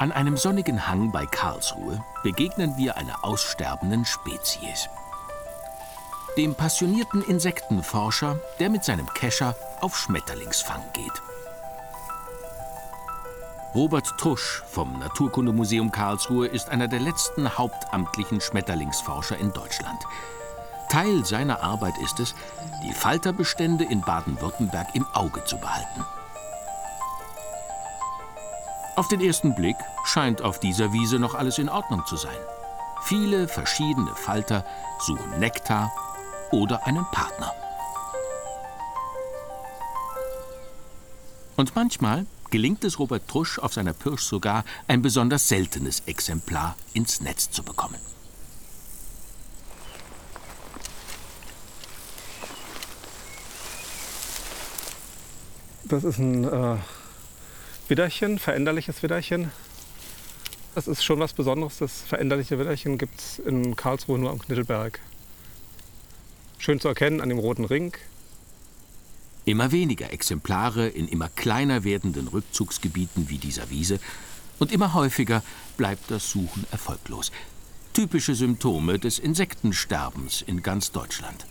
An einem sonnigen Hang bei Karlsruhe begegnen wir einer aussterbenden Spezies. Dem passionierten Insektenforscher, der mit seinem Kescher auf Schmetterlingsfang geht. Robert Trusch vom Naturkundemuseum Karlsruhe ist einer der letzten hauptamtlichen Schmetterlingsforscher in Deutschland. Teil seiner Arbeit ist es, die Falterbestände in Baden-Württemberg im Auge zu behalten. Auf den ersten Blick scheint auf dieser Wiese noch alles in Ordnung zu sein. Viele verschiedene Falter suchen Nektar oder einen Partner. Und manchmal gelingt es Robert Trusch auf seiner Pirsch sogar, ein besonders seltenes Exemplar ins Netz zu bekommen. Das ist ein äh, Widderchen, veränderliches Widderchen. Das ist schon was Besonderes. Das veränderliche Widderchen gibt es in Karlsruhe nur am Knittelberg. Schön zu erkennen an dem roten Ring. Immer weniger Exemplare in immer kleiner werdenden Rückzugsgebieten wie dieser Wiese und immer häufiger bleibt das Suchen erfolglos. Typische Symptome des Insektensterbens in ganz Deutschland.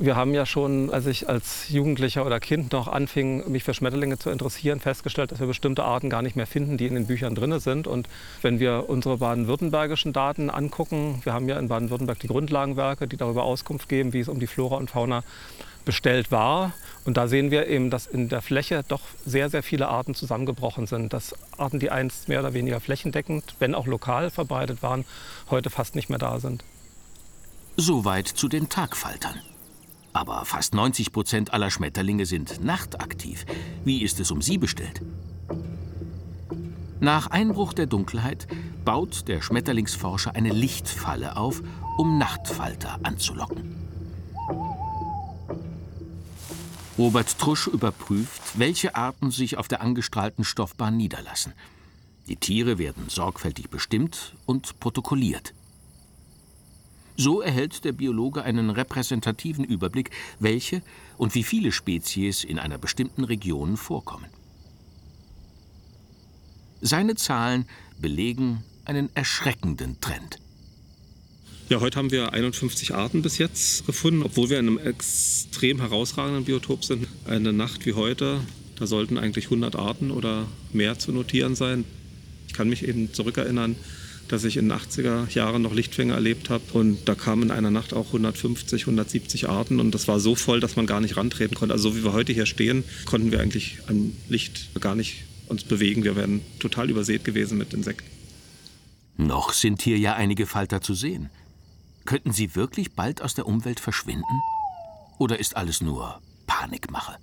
Wir haben ja schon, als ich als Jugendlicher oder Kind noch anfing, mich für Schmetterlinge zu interessieren, festgestellt, dass wir bestimmte Arten gar nicht mehr finden, die in den Büchern drin sind. Und wenn wir unsere baden-württembergischen Daten angucken, wir haben ja in Baden-Württemberg die Grundlagenwerke, die darüber Auskunft geben, wie es um die Flora und Fauna bestellt war. Und da sehen wir eben, dass in der Fläche doch sehr, sehr viele Arten zusammengebrochen sind. Dass Arten, die einst mehr oder weniger flächendeckend, wenn auch lokal verbreitet waren, heute fast nicht mehr da sind. Soweit zu den Tagfaltern. Aber fast 90 Prozent aller Schmetterlinge sind nachtaktiv. Wie ist es um sie bestellt? Nach Einbruch der Dunkelheit baut der Schmetterlingsforscher eine Lichtfalle auf, um Nachtfalter anzulocken. Robert Trusch überprüft, welche Arten sich auf der angestrahlten Stoffbahn niederlassen. Die Tiere werden sorgfältig bestimmt und protokolliert. So erhält der Biologe einen repräsentativen Überblick, welche und wie viele Spezies in einer bestimmten Region vorkommen. Seine Zahlen belegen einen erschreckenden Trend. Ja, heute haben wir 51 Arten bis jetzt gefunden, obwohl wir in einem extrem herausragenden Biotop sind. Eine Nacht wie heute, da sollten eigentlich 100 Arten oder mehr zu notieren sein. Ich kann mich eben zurückerinnern, dass ich in den 80er Jahren noch Lichtfänger erlebt habe. Und da kamen in einer Nacht auch 150, 170 Arten. Und das war so voll, dass man gar nicht rantreten konnte. Also so wie wir heute hier stehen, konnten wir eigentlich am Licht gar nicht uns bewegen. Wir wären total übersät gewesen mit Insekten. Noch sind hier ja einige Falter zu sehen. Könnten sie wirklich bald aus der Umwelt verschwinden? Oder ist alles nur Panikmache?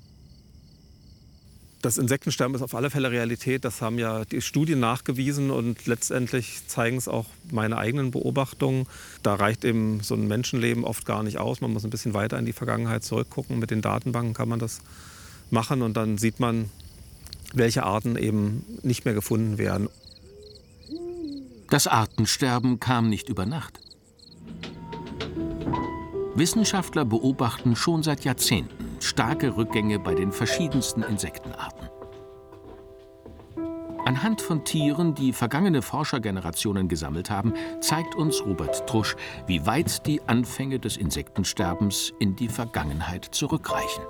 Das Insektensterben ist auf alle Fälle Realität. Das haben ja die Studien nachgewiesen und letztendlich zeigen es auch meine eigenen Beobachtungen. Da reicht eben so ein Menschenleben oft gar nicht aus. Man muss ein bisschen weiter in die Vergangenheit zurückgucken. Mit den Datenbanken kann man das machen und dann sieht man, welche Arten eben nicht mehr gefunden werden. Das Artensterben kam nicht über Nacht. Wissenschaftler beobachten schon seit Jahrzehnten starke Rückgänge bei den verschiedensten Insektenarten. Anhand von Tieren, die vergangene Forschergenerationen gesammelt haben, zeigt uns Robert Trusch, wie weit die Anfänge des Insektensterbens in die Vergangenheit zurückreichen.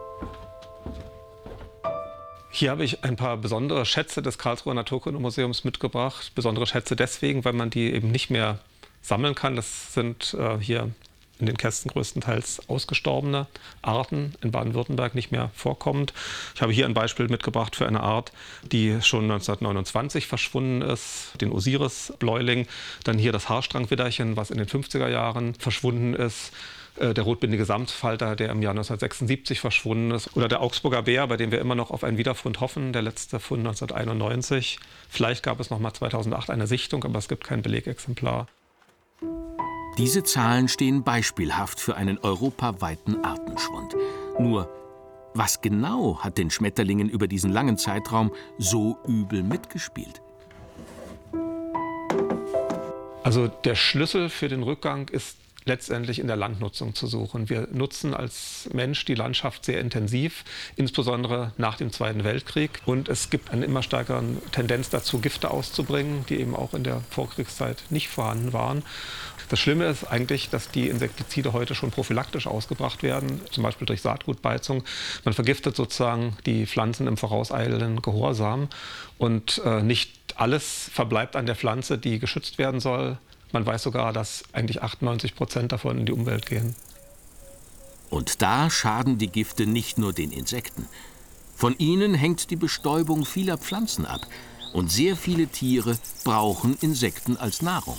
Hier habe ich ein paar besondere Schätze des Karlsruher Naturkundemuseums mitgebracht. Besondere Schätze deswegen, weil man die eben nicht mehr sammeln kann. Das sind äh, hier in den Kästen größtenteils ausgestorbene Arten in Baden-Württemberg nicht mehr vorkommend. Ich habe hier ein Beispiel mitgebracht für eine Art, die schon 1929 verschwunden ist, den Osiris-Bläuling. Dann hier das Haarstrangwidderchen, was in den 50er Jahren verschwunden ist äh, der rotbindige Samtfalter, der im Jahr 1976 verschwunden ist, oder der Augsburger Bär, bei dem wir immer noch auf einen Wiederfund hoffen, der letzte Fund 1991. Vielleicht gab es noch mal 2008 eine Sichtung, aber es gibt kein Belegexemplar. Diese Zahlen stehen beispielhaft für einen europaweiten Artenschwund. Nur, was genau hat den Schmetterlingen über diesen langen Zeitraum so übel mitgespielt? Also der Schlüssel für den Rückgang ist letztendlich in der Landnutzung zu suchen. Wir nutzen als Mensch die Landschaft sehr intensiv, insbesondere nach dem Zweiten Weltkrieg. Und es gibt eine immer stärkere Tendenz dazu, Gifte auszubringen, die eben auch in der Vorkriegszeit nicht vorhanden waren. Das Schlimme ist eigentlich, dass die Insektizide heute schon prophylaktisch ausgebracht werden, zum Beispiel durch Saatgutbeizung. Man vergiftet sozusagen die Pflanzen im vorauseilenden Gehorsam und äh, nicht alles verbleibt an der Pflanze, die geschützt werden soll. Man weiß sogar, dass eigentlich 98 Prozent davon in die Umwelt gehen. Und da schaden die Gifte nicht nur den Insekten. Von ihnen hängt die Bestäubung vieler Pflanzen ab. Und sehr viele Tiere brauchen Insekten als Nahrung.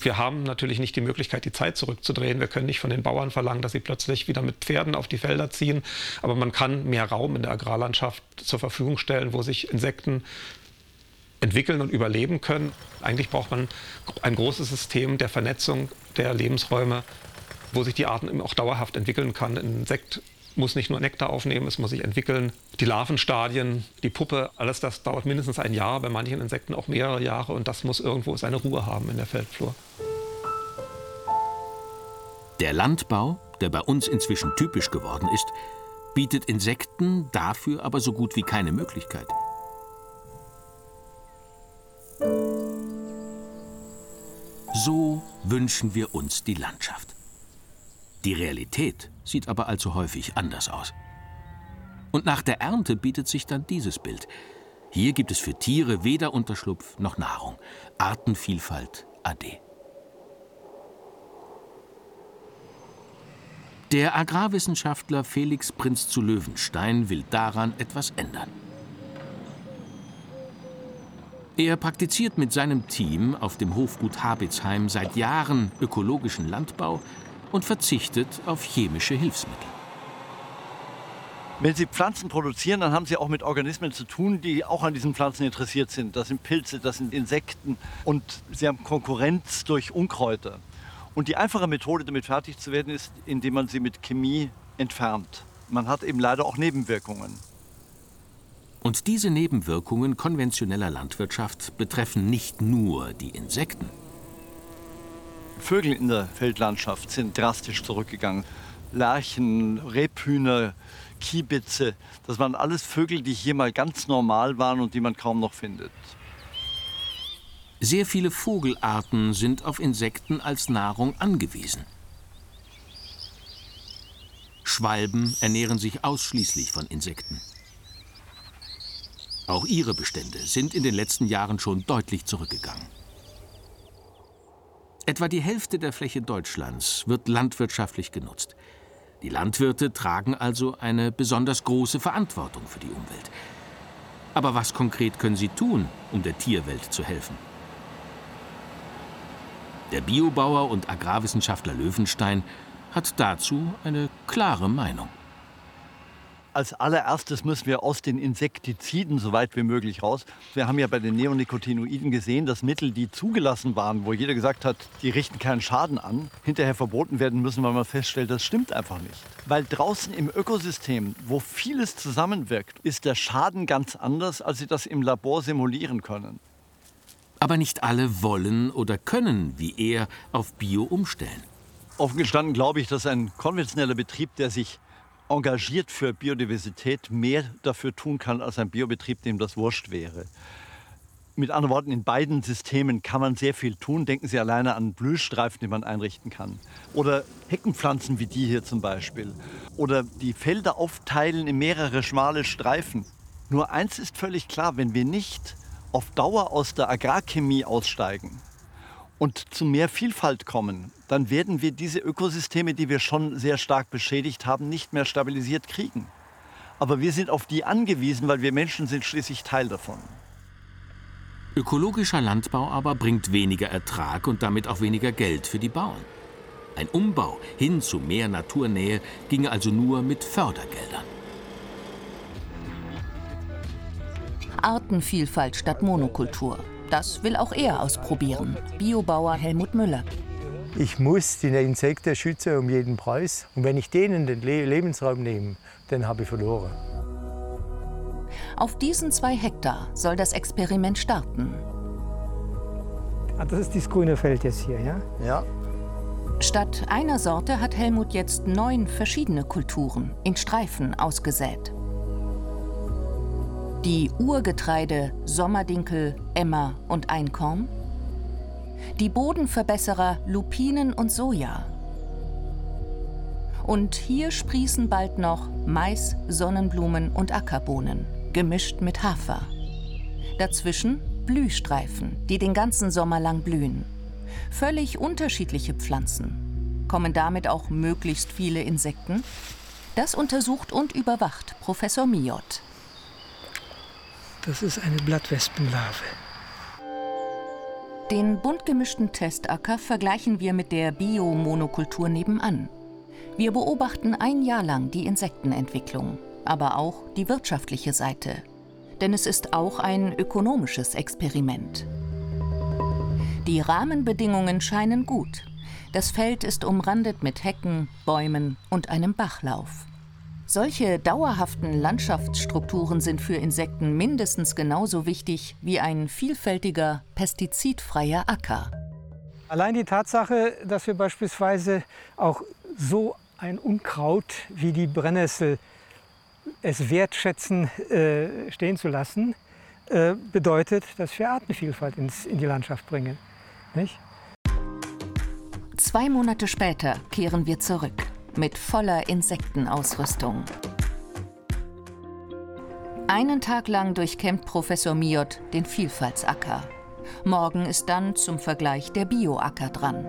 Wir haben natürlich nicht die Möglichkeit, die Zeit zurückzudrehen. Wir können nicht von den Bauern verlangen, dass sie plötzlich wieder mit Pferden auf die Felder ziehen. Aber man kann mehr Raum in der Agrarlandschaft zur Verfügung stellen, wo sich Insekten entwickeln und überleben können. Eigentlich braucht man ein großes System der Vernetzung der Lebensräume, wo sich die Arten auch dauerhaft entwickeln kann. Ein Insekt muss nicht nur Nektar aufnehmen, es muss sich entwickeln. Die Larvenstadien, die Puppe, alles das dauert mindestens ein Jahr, bei manchen Insekten auch mehrere Jahre und das muss irgendwo seine Ruhe haben in der Feldflur. Der Landbau, der bei uns inzwischen typisch geworden ist, bietet Insekten dafür aber so gut wie keine Möglichkeit. So wünschen wir uns die Landschaft. Die Realität sieht aber allzu häufig anders aus. Und nach der Ernte bietet sich dann dieses Bild. Hier gibt es für Tiere weder Unterschlupf noch Nahrung. Artenvielfalt ade. Der Agrarwissenschaftler Felix Prinz zu Löwenstein will daran etwas ändern. Er praktiziert mit seinem Team auf dem Hofgut Habitzheim seit Jahren ökologischen Landbau und verzichtet auf chemische Hilfsmittel. Wenn Sie Pflanzen produzieren, dann haben Sie auch mit Organismen zu tun, die auch an diesen Pflanzen interessiert sind. Das sind Pilze, das sind Insekten und Sie haben Konkurrenz durch Unkräuter. Und die einfache Methode, damit fertig zu werden, ist, indem man sie mit Chemie entfernt. Man hat eben leider auch Nebenwirkungen. Und diese Nebenwirkungen konventioneller Landwirtschaft betreffen nicht nur die Insekten. Vögel in der Feldlandschaft sind drastisch zurückgegangen. Lerchen, Rebhühner, Kiebitze, das waren alles Vögel, die hier mal ganz normal waren und die man kaum noch findet. Sehr viele Vogelarten sind auf Insekten als Nahrung angewiesen. Schwalben ernähren sich ausschließlich von Insekten. Auch ihre Bestände sind in den letzten Jahren schon deutlich zurückgegangen. Etwa die Hälfte der Fläche Deutschlands wird landwirtschaftlich genutzt. Die Landwirte tragen also eine besonders große Verantwortung für die Umwelt. Aber was konkret können sie tun, um der Tierwelt zu helfen? Der Biobauer und Agrarwissenschaftler Löwenstein hat dazu eine klare Meinung. Als allererstes müssen wir aus den Insektiziden so weit wie möglich raus. Wir haben ja bei den Neonicotinoiden gesehen, dass Mittel, die zugelassen waren, wo jeder gesagt hat, die richten keinen Schaden an, hinterher verboten werden müssen, weil man feststellt, das stimmt einfach nicht. Weil draußen im Ökosystem, wo vieles zusammenwirkt, ist der Schaden ganz anders, als Sie das im Labor simulieren können. Aber nicht alle wollen oder können, wie er, auf Bio umstellen. Offen gestanden glaube ich, dass ein konventioneller Betrieb, der sich engagiert für Biodiversität, mehr dafür tun kann als ein Biobetrieb, dem das wurscht wäre. Mit anderen Worten, in beiden Systemen kann man sehr viel tun. Denken Sie alleine an Blühstreifen, die man einrichten kann. Oder Heckenpflanzen wie die hier zum Beispiel. Oder die Felder aufteilen in mehrere schmale Streifen. Nur eins ist völlig klar, wenn wir nicht auf Dauer aus der Agrarchemie aussteigen und zu mehr Vielfalt kommen, dann werden wir diese Ökosysteme, die wir schon sehr stark beschädigt haben, nicht mehr stabilisiert kriegen. Aber wir sind auf die angewiesen, weil wir Menschen sind schließlich Teil davon. Ökologischer Landbau aber bringt weniger Ertrag und damit auch weniger Geld für die Bauern. Ein Umbau hin zu mehr Naturnähe ginge also nur mit Fördergeldern. Artenvielfalt statt Monokultur. Das will auch er ausprobieren. Biobauer Helmut Müller. Ich muss die Insekten schützen um jeden Preis. Und wenn ich denen den Le Lebensraum nehme, dann habe ich verloren. Auf diesen zwei Hektar soll das Experiment starten. Ah, das ist das grüne Feld jetzt hier, ja? Ja. Statt einer Sorte hat Helmut jetzt neun verschiedene Kulturen in Streifen ausgesät. Die Urgetreide Sommerdinkel, Emmer und Einkorn, die Bodenverbesserer Lupinen und Soja. Und hier sprießen bald noch Mais, Sonnenblumen und Ackerbohnen, gemischt mit Hafer. Dazwischen Blühstreifen, die den ganzen Sommer lang blühen. Völlig unterschiedliche Pflanzen. Kommen damit auch möglichst viele Insekten? Das untersucht und überwacht Professor Miot. Das ist eine Blattwespenlarve. Den bunt gemischten Testacker vergleichen wir mit der Biomonokultur nebenan. Wir beobachten ein Jahr lang die Insektenentwicklung, aber auch die wirtschaftliche Seite. Denn es ist auch ein ökonomisches Experiment. Die Rahmenbedingungen scheinen gut. Das Feld ist umrandet mit Hecken, Bäumen und einem Bachlauf. Solche dauerhaften Landschaftsstrukturen sind für Insekten mindestens genauso wichtig wie ein vielfältiger, pestizidfreier Acker. Allein die Tatsache, dass wir beispielsweise auch so ein Unkraut wie die Brennnessel es wertschätzen, äh, stehen zu lassen, äh, bedeutet, dass wir Artenvielfalt ins, in die Landschaft bringen. Nicht? Zwei Monate später kehren wir zurück mit voller Insektenausrüstung. Einen Tag lang durchkämmt Professor Miot den Vielfaltsacker. Morgen ist dann zum Vergleich der Bioacker dran.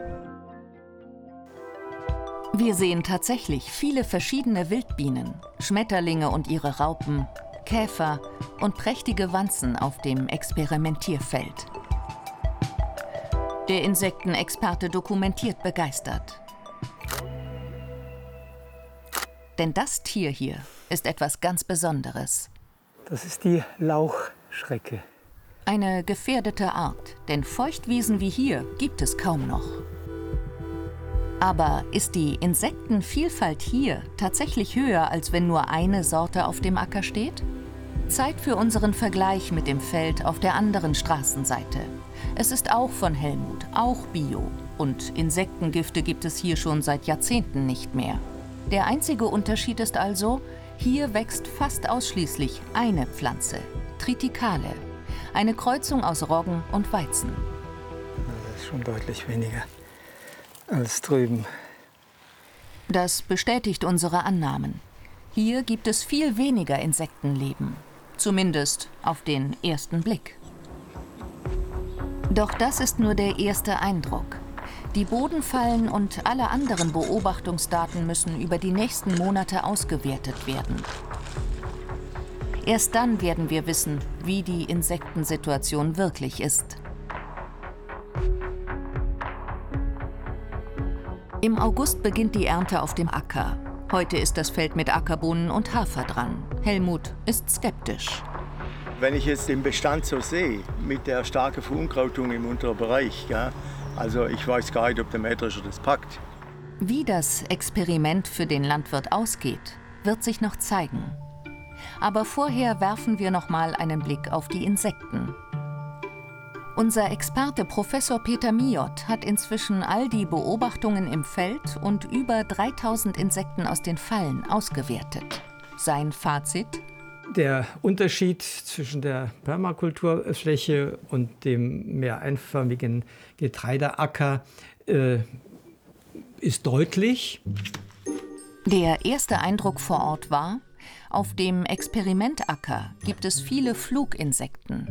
Wir sehen tatsächlich viele verschiedene Wildbienen, Schmetterlinge und ihre Raupen, Käfer und prächtige Wanzen auf dem Experimentierfeld. Der Insektenexperte dokumentiert begeistert. Denn das Tier hier ist etwas ganz Besonderes. Das ist die Lauchschrecke. Eine gefährdete Art, denn Feuchtwiesen wie hier gibt es kaum noch. Aber ist die Insektenvielfalt hier tatsächlich höher, als wenn nur eine Sorte auf dem Acker steht? Zeit für unseren Vergleich mit dem Feld auf der anderen Straßenseite. Es ist auch von Helmut, auch Bio. Und Insektengifte gibt es hier schon seit Jahrzehnten nicht mehr. Der einzige Unterschied ist also, hier wächst fast ausschließlich eine Pflanze, Triticale, eine Kreuzung aus Roggen und Weizen. Das ist schon deutlich weniger als drüben. Das bestätigt unsere Annahmen. Hier gibt es viel weniger Insektenleben, zumindest auf den ersten Blick. Doch das ist nur der erste Eindruck. Die Bodenfallen und alle anderen Beobachtungsdaten müssen über die nächsten Monate ausgewertet werden. Erst dann werden wir wissen, wie die Insektensituation wirklich ist. Im August beginnt die Ernte auf dem Acker. Heute ist das Feld mit Ackerbohnen und Hafer dran. Helmut ist skeptisch. Wenn ich jetzt den Bestand so sehe, mit der starken Verunkrautung im unteren Bereich, ja, also ich weiß gar nicht, ob der Mähdrescher das packt. Wie das Experiment für den Landwirt ausgeht, wird sich noch zeigen. Aber vorher werfen wir noch mal einen Blick auf die Insekten. Unser Experte Professor Peter Miot hat inzwischen all die Beobachtungen im Feld und über 3000 Insekten aus den Fallen ausgewertet. Sein Fazit? Der Unterschied zwischen der Permakulturfläche und dem mehr einförmigen Getreideacker äh, ist deutlich. Der erste Eindruck vor Ort war, auf dem Experimentacker gibt es viele Fluginsekten.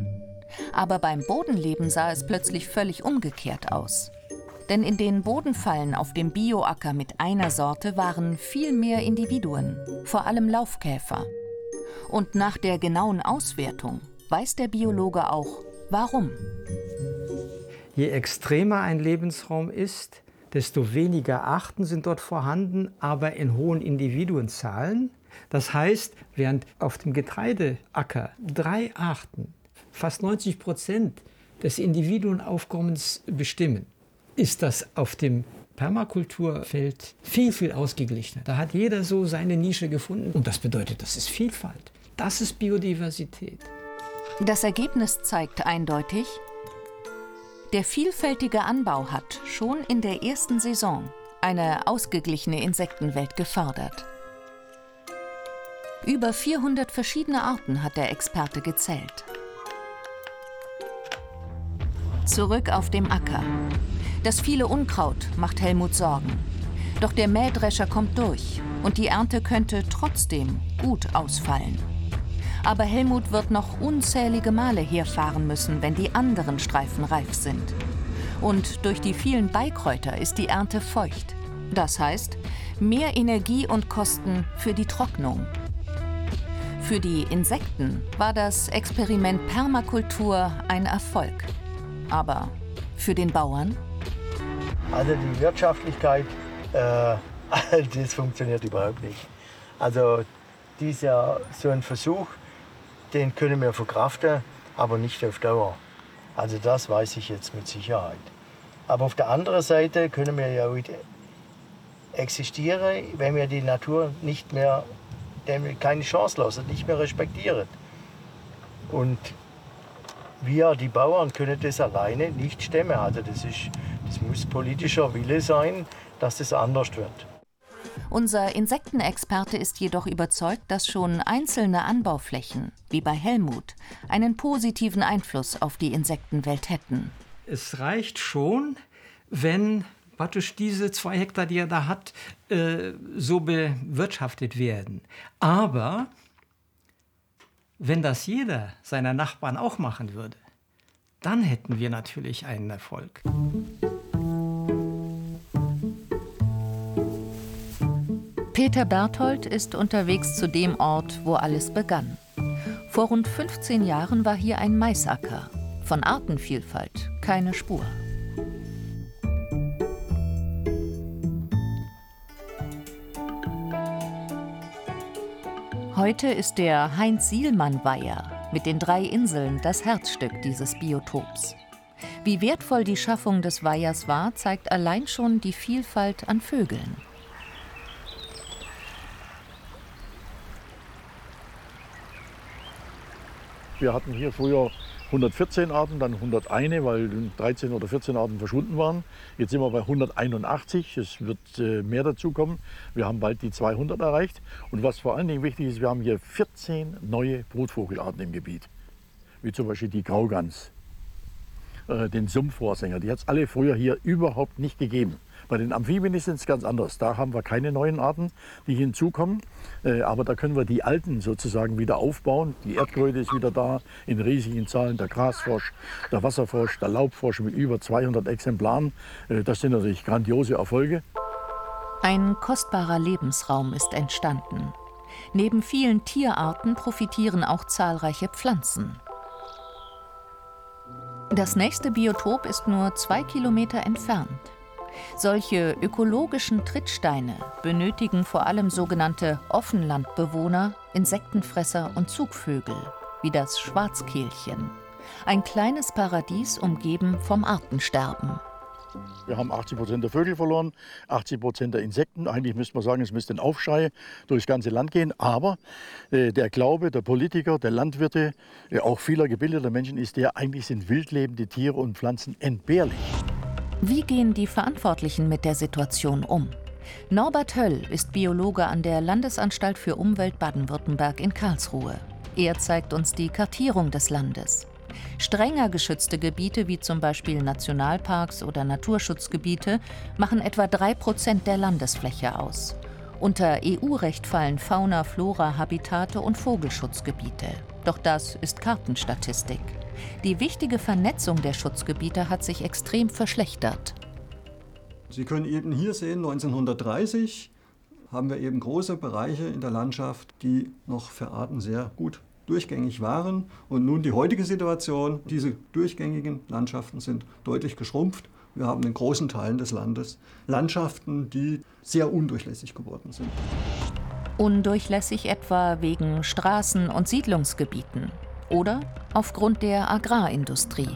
Aber beim Bodenleben sah es plötzlich völlig umgekehrt aus. Denn in den Bodenfallen auf dem Bioacker mit einer Sorte waren viel mehr Individuen, vor allem Laufkäfer. Und nach der genauen Auswertung weiß der Biologe auch, warum. Je extremer ein Lebensraum ist, desto weniger Arten sind dort vorhanden, aber in hohen Individuenzahlen. Das heißt, während auf dem Getreideacker drei Arten fast 90 Prozent des Individuenaufkommens bestimmen, ist das auf dem Permakulturfeld viel, viel ausgeglichener. Da hat jeder so seine Nische gefunden und das bedeutet, das ist Vielfalt. Das ist Biodiversität. Das Ergebnis zeigt eindeutig, der vielfältige Anbau hat schon in der ersten Saison eine ausgeglichene Insektenwelt gefördert. Über 400 verschiedene Arten hat der Experte gezählt. Zurück auf dem Acker. Das viele Unkraut macht Helmut Sorgen. Doch der Mähdrescher kommt durch und die Ernte könnte trotzdem gut ausfallen. Aber Helmut wird noch unzählige Male herfahren müssen, wenn die anderen Streifen reif sind. Und durch die vielen Beikräuter ist die Ernte feucht. Das heißt, mehr Energie und Kosten für die Trocknung. Für die Insekten war das Experiment Permakultur ein Erfolg. Aber für den Bauern? Also die Wirtschaftlichkeit, äh, das funktioniert überhaupt nicht. Also dieser so ein Versuch, den können wir verkraften, aber nicht auf Dauer. Also das weiß ich jetzt mit Sicherheit. Aber auf der anderen Seite können wir ja existieren, wenn wir die Natur nicht mehr, keine Chance lassen, nicht mehr respektieren. Und wir, die Bauern, können das alleine nicht stemmen. Also das, ist, das muss politischer Wille sein, dass das anders wird. Unser Insektenexperte ist jedoch überzeugt, dass schon einzelne Anbauflächen, wie bei Helmut, einen positiven Einfluss auf die Insektenwelt hätten. Es reicht schon, wenn praktisch diese zwei Hektar, die er da hat, äh, so bewirtschaftet werden. Aber wenn das jeder seiner Nachbarn auch machen würde, dann hätten wir natürlich einen Erfolg. Peter Berthold ist unterwegs zu dem Ort, wo alles begann. Vor rund 15 Jahren war hier ein Maisacker. Von Artenvielfalt keine Spur. Heute ist der Heinz-Sielmann-Weiher mit den drei Inseln das Herzstück dieses Biotops. Wie wertvoll die Schaffung des Weihers war, zeigt allein schon die Vielfalt an Vögeln. Wir hatten hier früher 114 Arten, dann 101, weil 13 oder 14 Arten verschwunden waren. Jetzt sind wir bei 181. Es wird äh, mehr dazukommen. Wir haben bald die 200 erreicht. Und was vor allen Dingen wichtig ist, wir haben hier 14 neue Brutvogelarten im Gebiet. Wie zum Beispiel die Graugans, äh, den Sumpfrohrsänger. Die hat es alle früher hier überhaupt nicht gegeben. Bei den Amphibien ist es ganz anders. Da haben wir keine neuen Arten, die hinzukommen. Äh, aber da können wir die alten sozusagen wieder aufbauen. Die Erdkröte ist wieder da in riesigen Zahlen. Der Grasfrosch, der Wasserfrosch, der Laubfrosch mit über 200 Exemplaren. Äh, das sind natürlich grandiose Erfolge. Ein kostbarer Lebensraum ist entstanden. Neben vielen Tierarten profitieren auch zahlreiche Pflanzen. Das nächste Biotop ist nur zwei Kilometer entfernt. Solche ökologischen Trittsteine benötigen vor allem sogenannte Offenlandbewohner, Insektenfresser und Zugvögel, wie das Schwarzkehlchen. Ein kleines Paradies umgeben vom Artensterben. Wir haben 80 Prozent der Vögel verloren, 80 Prozent der Insekten. Eigentlich müsste man sagen, es müsste ein Aufschrei durchs ganze Land gehen. Aber äh, der Glaube der Politiker, der Landwirte, äh, auch vieler gebildeter Menschen ist der, eigentlich sind wildlebende Tiere und Pflanzen entbehrlich. Wie gehen die Verantwortlichen mit der Situation um? Norbert Höll ist Biologe an der Landesanstalt für Umwelt Baden-Württemberg in Karlsruhe. Er zeigt uns die Kartierung des Landes. Strenger geschützte Gebiete wie zum Beispiel Nationalparks oder Naturschutzgebiete machen etwa 3 Prozent der Landesfläche aus. Unter EU-Recht fallen Fauna, Flora, Habitate und Vogelschutzgebiete. Doch das ist Kartenstatistik. Die wichtige Vernetzung der Schutzgebiete hat sich extrem verschlechtert. Sie können eben hier sehen, 1930 haben wir eben große Bereiche in der Landschaft, die noch für Arten sehr gut durchgängig waren. Und nun die heutige Situation, diese durchgängigen Landschaften sind deutlich geschrumpft. Wir haben in großen Teilen des Landes Landschaften, die sehr undurchlässig geworden sind. Undurchlässig etwa wegen Straßen und Siedlungsgebieten oder aufgrund der Agrarindustrie.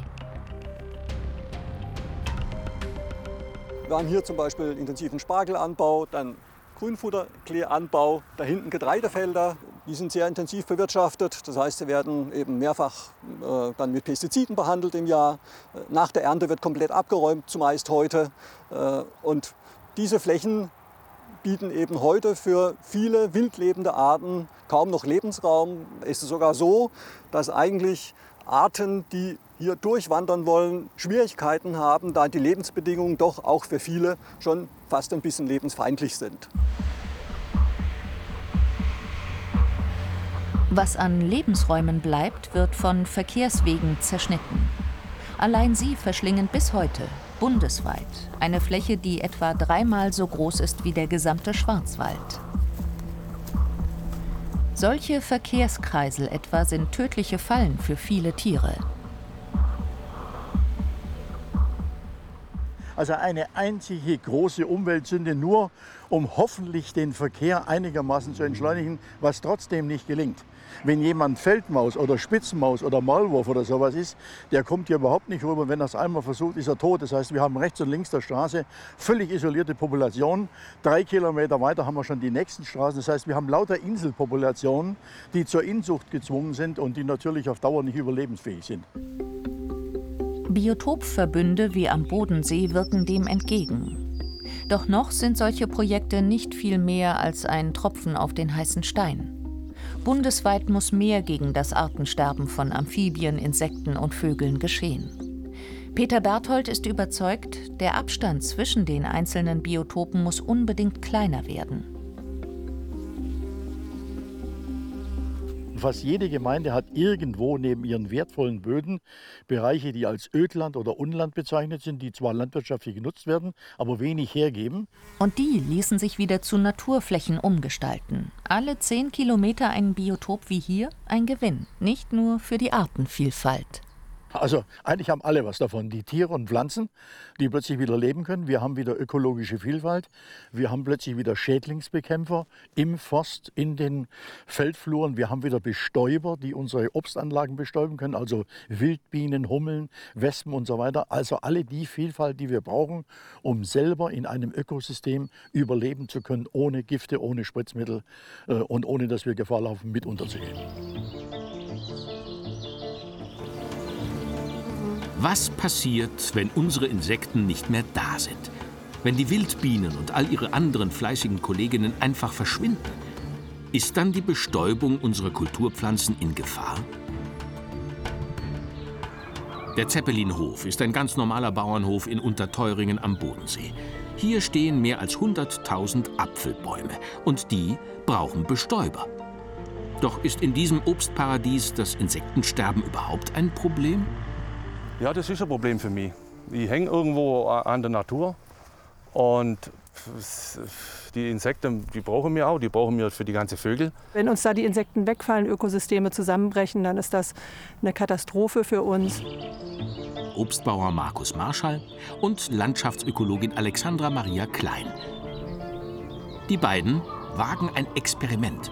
Wir haben hier zum Beispiel intensiven Spargelanbau, dann Grünfutterkleeanbau, da hinten Getreidefelder, die sind sehr intensiv bewirtschaftet. Das heißt, sie werden eben mehrfach äh, dann mit Pestiziden behandelt im Jahr. Nach der Ernte wird komplett abgeräumt, zumeist heute. Äh, und diese Flächen bieten eben heute für viele wildlebende Arten kaum noch Lebensraum. Es ist sogar so, dass eigentlich Arten, die hier durchwandern wollen, Schwierigkeiten haben, da die Lebensbedingungen doch auch für viele schon fast ein bisschen lebensfeindlich sind. Was an Lebensräumen bleibt, wird von Verkehrswegen zerschnitten. Allein sie verschlingen bis heute bundesweit eine Fläche, die etwa dreimal so groß ist wie der gesamte Schwarzwald. Solche Verkehrskreisel etwa sind tödliche Fallen für viele Tiere. Also eine einzige große Umweltsünde, nur um hoffentlich den Verkehr einigermaßen zu entschleunigen, was trotzdem nicht gelingt. Wenn jemand Feldmaus oder Spitzenmaus oder Maulwurf oder sowas ist, der kommt hier überhaupt nicht rüber. Wenn er es einmal versucht, ist er tot. Das heißt, wir haben rechts und links der Straße völlig isolierte Populationen. Drei Kilometer weiter haben wir schon die nächsten Straßen. Das heißt, wir haben lauter Inselpopulationen, die zur Inzucht gezwungen sind und die natürlich auf Dauer nicht überlebensfähig sind. Biotopverbünde wie am Bodensee wirken dem entgegen. Doch noch sind solche Projekte nicht viel mehr als ein Tropfen auf den heißen Stein. Bundesweit muss mehr gegen das Artensterben von Amphibien, Insekten und Vögeln geschehen. Peter Berthold ist überzeugt, der Abstand zwischen den einzelnen Biotopen muss unbedingt kleiner werden. Fast jede Gemeinde hat irgendwo neben ihren wertvollen Böden Bereiche, die als Ödland oder Unland bezeichnet sind, die zwar landwirtschaftlich genutzt werden, aber wenig hergeben. Und die ließen sich wieder zu Naturflächen umgestalten. Alle zehn Kilometer ein Biotop wie hier ein Gewinn, nicht nur für die Artenvielfalt. Also eigentlich haben alle was davon. Die Tiere und Pflanzen, die plötzlich wieder leben können. Wir haben wieder ökologische Vielfalt. Wir haben plötzlich wieder Schädlingsbekämpfer im Forst, in den Feldfluren. Wir haben wieder Bestäuber, die unsere Obstanlagen bestäuben können. Also Wildbienen, Hummeln, Wespen und so weiter. Also alle die Vielfalt, die wir brauchen, um selber in einem Ökosystem überleben zu können, ohne Gifte, ohne Spritzmittel äh, und ohne dass wir Gefahr laufen, mit unterzugehen. Was passiert, wenn unsere Insekten nicht mehr da sind? Wenn die Wildbienen und all ihre anderen fleißigen Kolleginnen einfach verschwinden? Ist dann die Bestäubung unserer Kulturpflanzen in Gefahr? Der Zeppelinhof ist ein ganz normaler Bauernhof in Unterteuringen am Bodensee. Hier stehen mehr als 100.000 Apfelbäume und die brauchen Bestäuber. Doch ist in diesem Obstparadies das Insektensterben überhaupt ein Problem? Ja, das ist ein Problem für mich. Ich hänge irgendwo an der Natur und die Insekten, die brauchen wir auch, die brauchen wir für die ganzen Vögel. Wenn uns da die Insekten wegfallen, Ökosysteme zusammenbrechen, dann ist das eine Katastrophe für uns. Obstbauer Markus Marschall und Landschaftsökologin Alexandra Maria Klein. Die beiden wagen ein Experiment.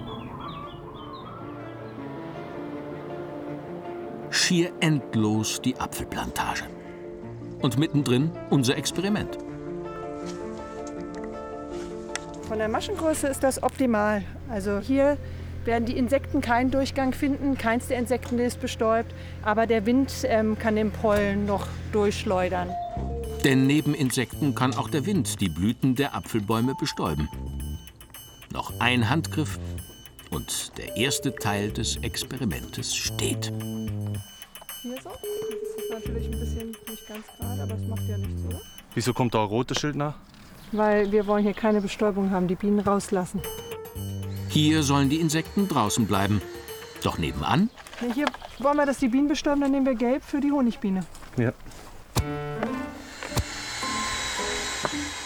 Schier endlos die Apfelplantage. Und mittendrin unser Experiment. Von der Maschengröße ist das optimal. Also hier werden die Insekten keinen Durchgang finden, keins der Insekten ist bestäubt, aber der Wind ähm, kann den Pollen noch durchschleudern. Denn neben Insekten kann auch der Wind die Blüten der Apfelbäume bestäuben. Noch ein Handgriff und der erste Teil des Experimentes steht. Hier so? Das ist natürlich ein bisschen nicht ganz gerade, aber es macht ja nichts, oder? Wieso kommt da ein rotes Schild nach? Weil wir wollen hier keine Bestäubung haben, die Bienen rauslassen. Hier sollen die Insekten draußen bleiben. Doch nebenan Hier wollen wir, dass die Bienen bestäuben, dann nehmen wir gelb für die Honigbiene. Ja.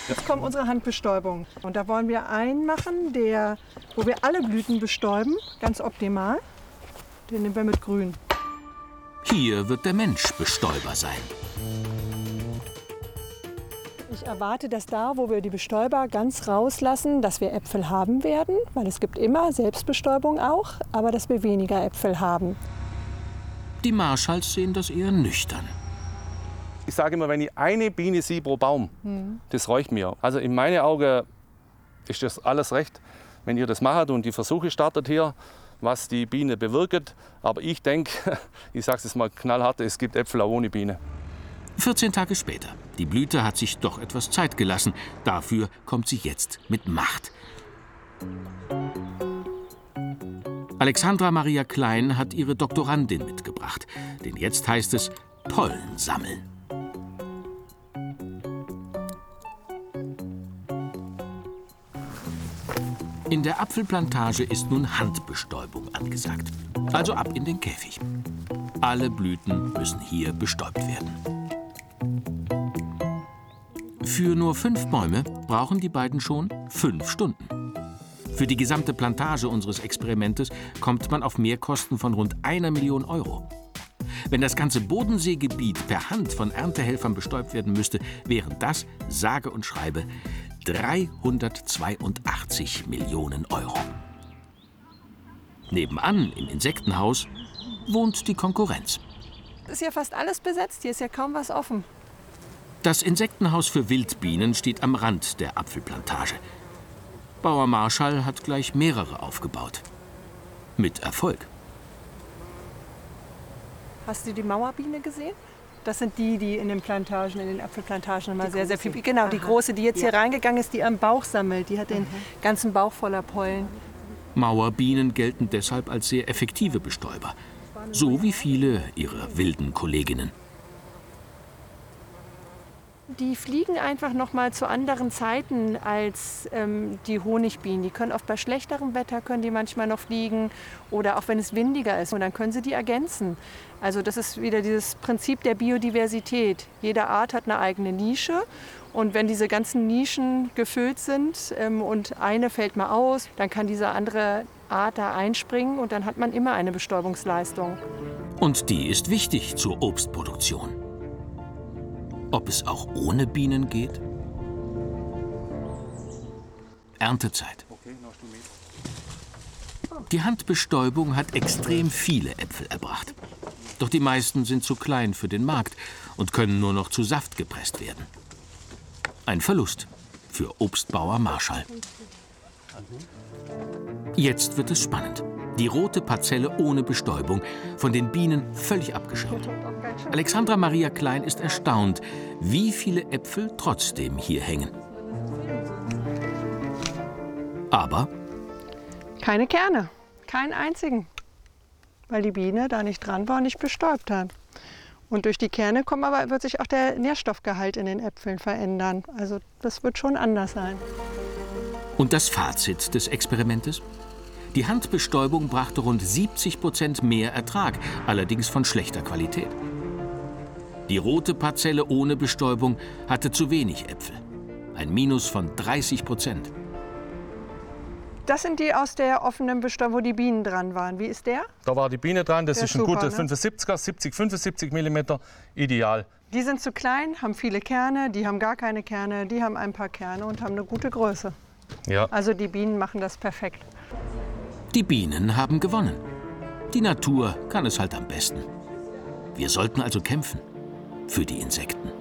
Jetzt kommt unsere Handbestäubung. Und da wollen wir einen machen, der, wo wir alle Blüten bestäuben, ganz optimal. Den nehmen wir mit grün. Hier wird der Mensch Bestäuber sein. Ich erwarte, dass da, wo wir die Bestäuber ganz rauslassen, dass wir Äpfel haben werden, weil es gibt immer Selbstbestäubung auch, aber dass wir weniger Äpfel haben. Die Marschalls sehen das eher nüchtern. Ich sage immer, wenn ich eine Biene sehe pro Baum, das reicht mir. Also in meinen Augen ist das alles recht, wenn ihr das macht und die Versuche startet hier, was die Biene bewirkt. Aber ich denke, ich sage es mal knallhart, es gibt Äpfel auch ohne Biene. 14 Tage später. Die Blüte hat sich doch etwas Zeit gelassen. Dafür kommt sie jetzt mit Macht. Alexandra Maria Klein hat ihre Doktorandin mitgebracht. Denn jetzt heißt es Pollen sammeln. In der Apfelplantage ist nun Handbestäubung angesagt. Also ab in den Käfig. Alle Blüten müssen hier bestäubt werden. Für nur fünf Bäume brauchen die beiden schon fünf Stunden. Für die gesamte Plantage unseres Experimentes kommt man auf Mehrkosten von rund einer Million Euro. Wenn das ganze Bodenseegebiet per Hand von Erntehelfern bestäubt werden müsste, wären das, sage und schreibe, 382 Millionen Euro. Nebenan im Insektenhaus wohnt die Konkurrenz. Ist ja fast alles besetzt, hier ist ja kaum was offen. Das Insektenhaus für Wildbienen steht am Rand der Apfelplantage. Bauer Marschall hat gleich mehrere aufgebaut. Mit Erfolg. Hast du die Mauerbiene gesehen? Das sind die, die in den Plantagen, in den Apfelplantagen immer sehr, sehr viel. Genau, die große, die jetzt hier reingegangen ist, die am Bauch sammelt. Die hat den ganzen Bauch voller Pollen. Mauerbienen gelten deshalb als sehr effektive Bestäuber. So wie viele ihrer wilden Kolleginnen. Die fliegen einfach noch mal zu anderen Zeiten als ähm, die Honigbienen. Die können oft bei schlechterem Wetter können die manchmal noch fliegen oder auch wenn es windiger ist und dann können sie die ergänzen. Also das ist wieder dieses Prinzip der Biodiversität. Jede Art hat eine eigene Nische und wenn diese ganzen Nischen gefüllt sind ähm, und eine fällt mal aus, dann kann diese andere Art da einspringen und dann hat man immer eine Bestäubungsleistung. Und die ist wichtig zur Obstproduktion. Ob es auch ohne Bienen geht? Erntezeit. Die Handbestäubung hat extrem viele Äpfel erbracht. Doch die meisten sind zu klein für den Markt und können nur noch zu Saft gepresst werden. Ein Verlust für Obstbauer Marschall. Jetzt wird es spannend. Die rote Parzelle ohne Bestäubung, von den Bienen völlig abgeschirmt. Alexandra Maria Klein ist erstaunt, wie viele Äpfel trotzdem hier hängen. Aber Keine Kerne, keinen einzigen, weil die Biene da nicht dran war und nicht bestäubt hat. Und durch die Kerne kommt aber, wird sich auch der Nährstoffgehalt in den Äpfeln verändern. Also das wird schon anders sein. Und das Fazit des Experimentes? Die Handbestäubung brachte rund 70 Prozent mehr Ertrag, allerdings von schlechter Qualität. Die rote Parzelle ohne Bestäubung hatte zu wenig Äpfel. Ein Minus von 30 Prozent. Das sind die aus der offenen Bestäubung, wo die Bienen dran waren. Wie ist der? Da war die Biene dran, das Der ist ein super, guter ne? 75er, 70, 75 mm, ideal. Die sind zu klein, haben viele Kerne, die haben gar keine Kerne, die haben ein paar Kerne und haben eine gute Größe. Ja. Also die Bienen machen das perfekt. Die Bienen haben gewonnen. Die Natur kann es halt am besten. Wir sollten also kämpfen für die Insekten.